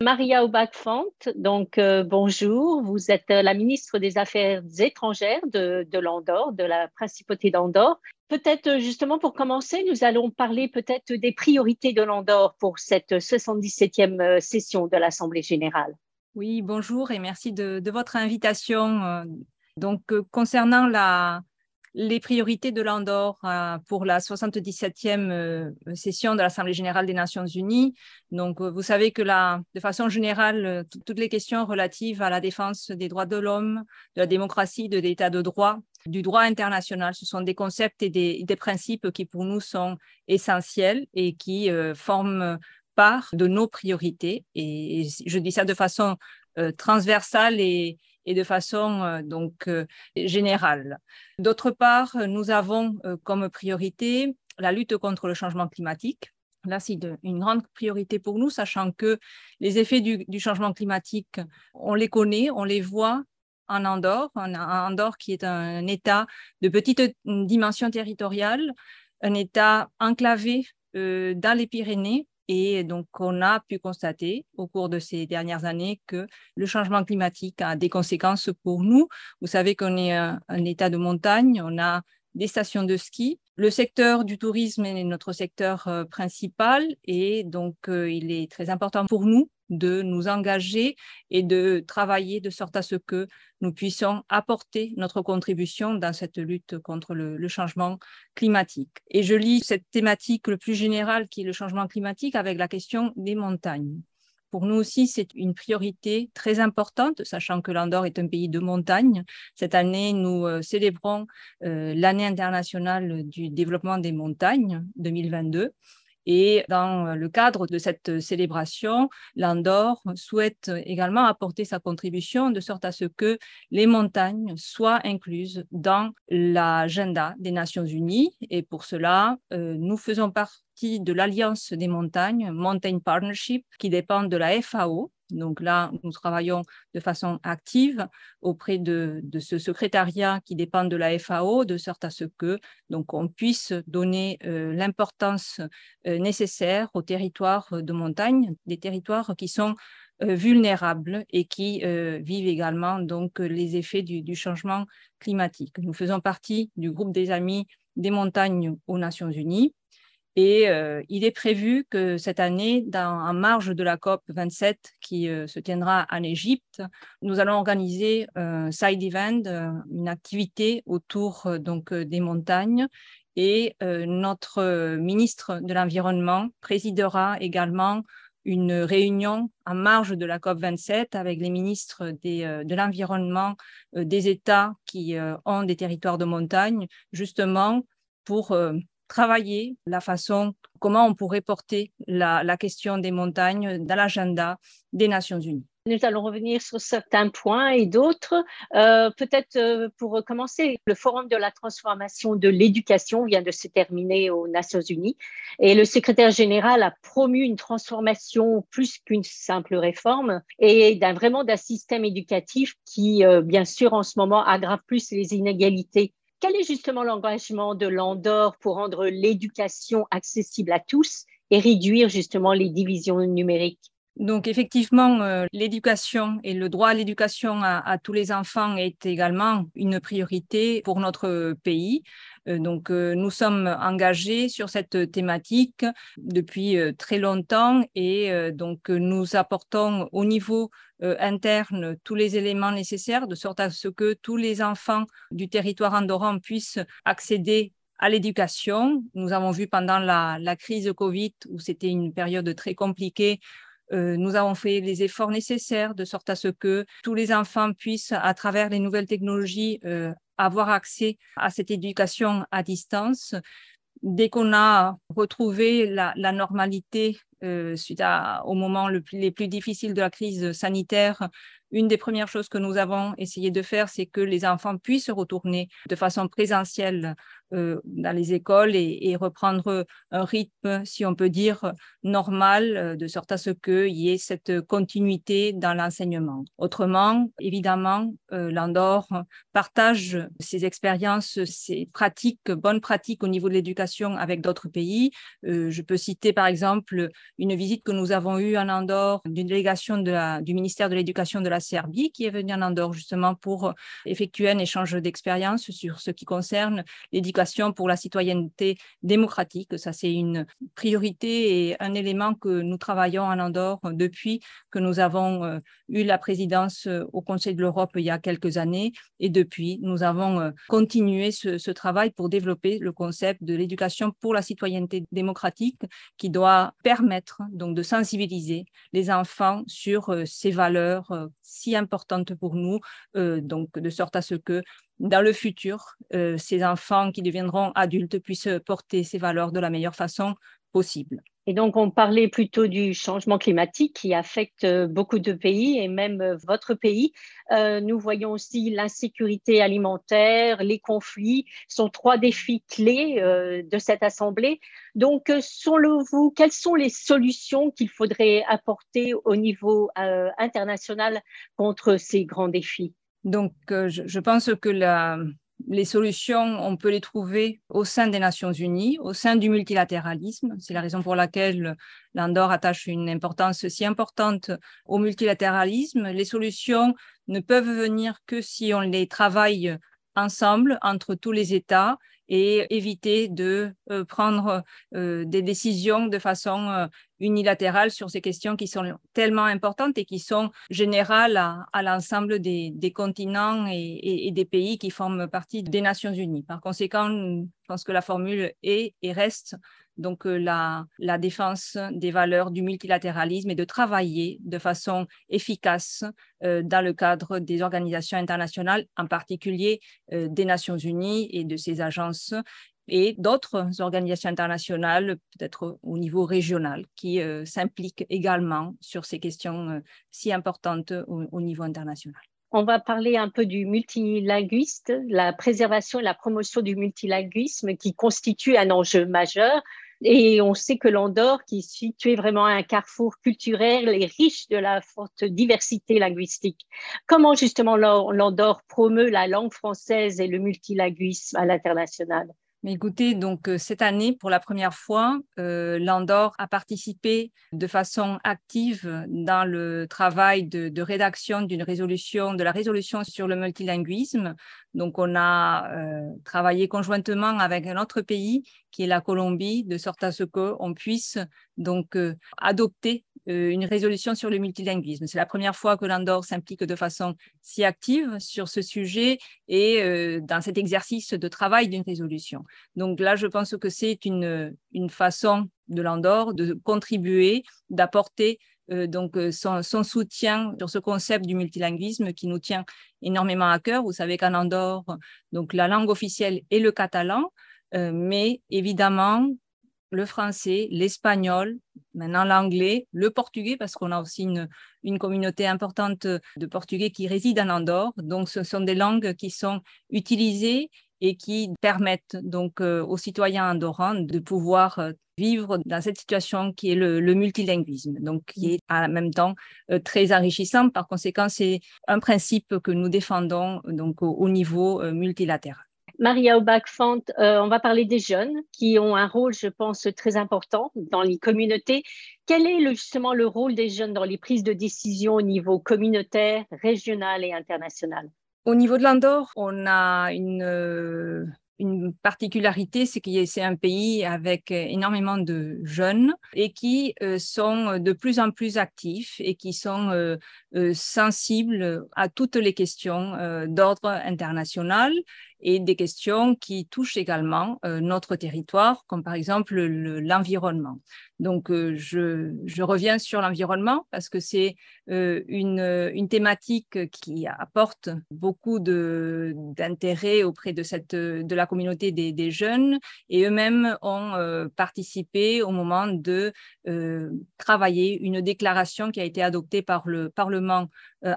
Maria Aubach-Font, donc euh, bonjour, vous êtes euh, la ministre des Affaires étrangères de, l'Andorre, de la principauté d'Andorre. Peut-être euh, justement pour commencer, nous allons parler peut-être des priorités de l'Andorre pour cette 77e session de l'Assemblée générale. Oui, bonjour et merci de votre invitation. Donc, concernant la, les priorités de l'Andorre euh, pour la 77e euh, session de l'Assemblée générale des Nations unies. Donc, euh, vous savez que la, de façon générale, toutes les questions relatives à la défense des droits de l'homme, de la démocratie, de l'état de droit, du droit international, ce sont des concepts et des, principes qui pour nous sont essentiels et qui forment part de nos priorités. Et, et je dis ça de façon transversale et, et de façon euh, donc euh, générale. D'autre part, nous avons euh, comme priorité la lutte contre le changement climatique. Là, c'est une grande priorité pour nous, sachant que les effets du, changement climatique, on les connaît, on les voit en Andorre, en Andorre qui est un État de petite dimension territoriale, un État enclavé dans les Pyrénées, et donc, on a pu constater au cours de ces dernières années que le changement climatique a des conséquences pour nous. Vous savez qu'on est un, état de montagne, on a des stations de ski. Le secteur du tourisme est notre secteur euh, principal et donc euh, il est très important pour nous de nous engager et de travailler de sorte à ce que nous puissions apporter notre contribution dans cette lutte contre le, changement climatique. Et je lis cette thématique le plus générale qui est le changement climatique avec la question des montagnes. Pour nous aussi, c'est une priorité très importante, sachant que l'Andorre est un pays de montagne. Cette année, nous euh, célébrons euh, l'année internationale du développement des montagnes 2022. Et dans le cadre de cette célébration, l'Andorre souhaite également apporter sa contribution de sorte à ce que les montagnes soient incluses dans l'agenda des Nations Unies. Et pour cela, euh, nous faisons partie de l'Alliance des montagnes, Mountain Partnership, qui dépend de la FAO, donc là, nous travaillons de façon active auprès de, ce secrétariat qui dépend de la FAO, de sorte à ce que donc on puisse donner euh, l'importance euh, nécessaire aux territoires de montagne, des territoires qui sont euh, vulnérables et qui vivent également donc les effets du, changement climatique. Nous faisons partie du groupe des amis des montagnes aux Nations Unies et euh, il est prévu que cette année, dans, en marge de la COP 27 qui euh, se tiendra en Égypte, nous allons organiser un side event, euh, une activité autour donc des montagnes. Et notre ministre de l'Environnement présidera également une réunion en marge de la COP 27 avec les ministres de l'environnement des États qui ont des territoires de montagne, justement pour travailler la façon, comment on pourrait porter la, question des montagnes dans l'agenda des Nations Unies. Nous allons revenir sur certains points et d'autres. Euh, peut-être euh, pour commencer, le Forum de la transformation de l'éducation vient de se terminer aux Nations Unies et le secrétaire général a promu une transformation plus qu'une simple réforme et vraiment d'un système éducatif qui, euh, bien sûr, en ce moment aggrave plus les inégalités quel est justement l'engagement de l'Andorre pour rendre l'éducation accessible à tous et réduire justement les divisions numériques? Donc effectivement, euh, l'éducation et le droit à l'éducation à, tous les enfants est également une priorité pour notre pays. Euh, donc euh, nous sommes engagés sur cette thématique depuis très longtemps et donc nous apportons au niveau interne tous les éléments nécessaires de sorte à ce que tous les enfants du territoire andorran puissent accéder à l'éducation. Nous avons vu pendant la, la crise Covid où c'était une période très compliquée euh, nous avons fait les efforts nécessaires de sorte à ce que tous les enfants puissent, à travers les nouvelles technologies, euh, avoir accès à cette éducation à distance. Dès qu'on a retrouvé la, normalité euh, suite à, au moment le les plus difficiles de la crise sanitaire, une des premières choses que nous avons essayé de faire, c'est que les enfants puissent retourner de façon présentielle euh, dans les écoles et, reprendre un rythme, si on peut dire, normal, euh, de sorte à ce qu'il y ait cette continuité dans l'enseignement. Autrement, évidemment, euh, l'Andorre partage ses expériences, ses pratiques, bonnes pratiques au niveau de l'éducation avec d'autres pays. je peux citer par exemple une visite que nous avons eue en Andorre d'une délégation du ministère de l'Éducation de la Serbie qui est venue en Andorre justement pour effectuer un échange d'expériences sur ce qui concerne l'éducation pour la citoyenneté démocratique. Ça, c'est une priorité et un élément que nous travaillons en Andorre depuis que nous avons euh, eu la présidence euh, au Conseil de l'Europe il y a quelques années. Et depuis, nous avons euh, continué ce, ce travail pour développer le concept de l'éducation pour la citoyenneté démocratique qui doit permettre donc de sensibiliser les enfants sur ces valeurs si importantes pour nous, donc de sorte à ce que dans le futur, euh, ces enfants qui deviendront adultes puissent porter ces valeurs de la meilleure façon possible. Et donc, on parlait plutôt du changement climatique qui affecte euh, beaucoup de pays et même euh, votre pays. nous voyons aussi l'insécurité alimentaire, les conflits sont trois défis clés de cette assemblée. Donc, selon vous, quelles sont les solutions qu'il faudrait apporter au niveau international contre ces grands défis? Donc, euh, je, pense que les solutions, on peut les trouver au sein des Nations Unies, au sein du multilatéralisme. C'est la raison pour laquelle l'Andorre attache une importance si importante au multilatéralisme. Les solutions ne peuvent venir que si on les travaille ensemble entre tous les États et éviter de euh, prendre euh, des décisions de façon euh, unilatérale sur ces questions qui sont tellement importantes et qui sont générales à, l'ensemble des, continents et, des pays qui forment partie des Nations Unies. Par conséquent, je pense que la formule est et reste donc euh, la, défense des valeurs du multilatéralisme et de travailler de façon efficace euh, dans le cadre des organisations internationales, en particulier euh, des Nations Unies et de ses agences et d'autres organisations internationales, peut-être au niveau régional, qui s'impliquent également sur ces questions si importantes au, niveau international. On va parler un peu du multilinguiste, la préservation et la promotion du multilinguisme qui constitue un enjeu majeur et on sait que l'Andorre, qui est situé vraiment à un carrefour culturel, est riche de la forte diversité linguistique. Comment justement l'Andorre promeut la langue française et le multilinguisme à l'international? Mais écoutez, donc euh, cette année, pour la première fois, euh, l'Andorre a participé de façon active dans le travail de, rédaction d'une résolution, de la résolution sur le multilinguisme. Donc, on a euh, travaillé conjointement avec un autre pays qui est la Colombie, de sorte à ce qu'on puisse donc adopter euh, une résolution sur le multilinguisme. C'est la première fois que l'Andorre s'implique de façon si active sur ce sujet et euh, dans cet exercice de travail d'une résolution. Donc là, je pense que c'est une, une façon de l'Andorre de contribuer, d'apporter euh, donc son, son, soutien sur ce concept du multilinguisme qui nous tient énormément à cœur. Vous savez qu'en Andorre, donc la langue officielle est le catalan, mais évidemment, le français, l'espagnol, maintenant l'anglais, le portugais, parce qu'on a aussi une, une, communauté importante de Portugais qui résident en Andorre. Donc, ce sont des langues qui sont utilisées et qui permettent donc euh, aux citoyens andorrans de pouvoir euh, vivre dans cette situation qui est le, multilinguisme, donc qui est en même temps euh, très enrichissant. Par conséquent, c'est un principe que nous défendons donc au niveau multilatéral. Maria Aubach-Font, euh, on va parler des jeunes qui ont un rôle, je pense, très important dans les communautés. Quel est justement le rôle des jeunes dans les prises de décision au niveau communautaire, régional et international? Au niveau de l'Andorre, on a une, euh, particularité, c'est que c'est un pays avec énormément de jeunes et qui euh, sont de plus en plus actifs et qui sont sensibles à toutes les questions d'ordre international et des questions qui touchent également notre territoire, comme par exemple l'environnement. Donc, je, je, reviens sur l'environnement parce que c'est une, une, thématique qui apporte beaucoup d'intérêt auprès de la communauté des, des jeunes et eux-mêmes ont participé au moment de travailler une déclaration qui a été adoptée par le Parlement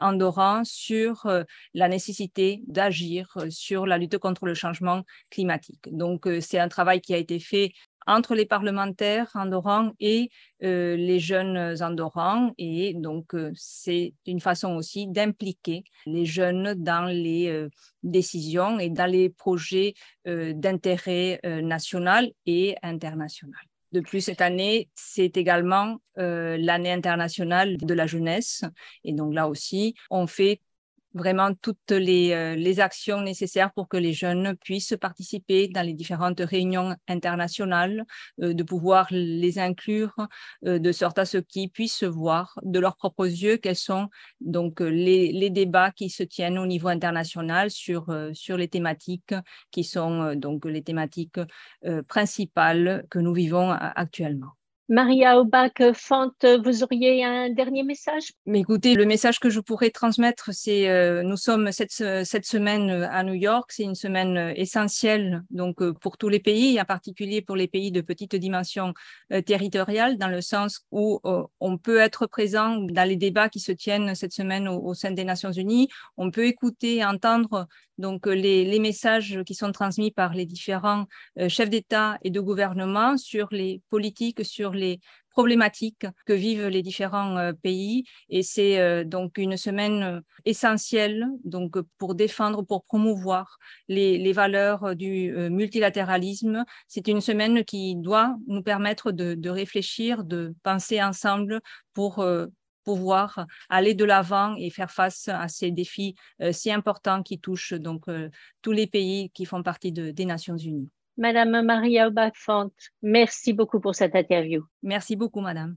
andorran sur la nécessité d'agir sur la lutte contre le changement climatique. Donc, c'est un travail qui a été fait entre les parlementaires andorrans et euh, les jeunes andorrans. Et donc, euh, c'est une façon aussi d'impliquer les jeunes dans les euh, décisions et dans les projets d'intérêt national et international. De plus, cette année, c'est également l'année internationale de la jeunesse. Et donc là aussi, on fait vraiment toutes les, euh, les, actions nécessaires pour que les jeunes puissent participer dans les différentes réunions internationales, euh, de pouvoir les inclure euh, de sorte à ce qu'ils puissent voir de leurs propres yeux quels sont donc les, les débats qui se tiennent au niveau international sur, sur les thématiques qui sont donc les thématiques principales que nous vivons actuellement. Maria Aubach-Font, vous auriez un dernier message? Écoutez, le message que je pourrais transmettre, c'est euh, nous sommes cette, semaine à New York, c'est une semaine euh, essentielle donc euh, pour tous les pays, en particulier pour les pays de petite dimension territoriale, dans le sens où on peut être présent dans les débats qui se tiennent cette semaine au, sein des Nations Unies, on peut écouter entendre donc les, les, messages qui sont transmis par les différents chefs d'État et de gouvernement sur les politiques, sur les problématiques que vivent les différents euh, pays. Et c'est euh, donc une semaine euh, essentielle donc, pour défendre, pour promouvoir les, valeurs du multilatéralisme. C'est une semaine qui doit nous permettre de, réfléchir, de penser ensemble pour pouvoir aller de l'avant et faire face à ces défis si importants qui touchent donc tous les pays qui font partie de, des Nations Unies. Madame Maria Aubach-Font, merci beaucoup pour cette interview. Merci beaucoup, Madame.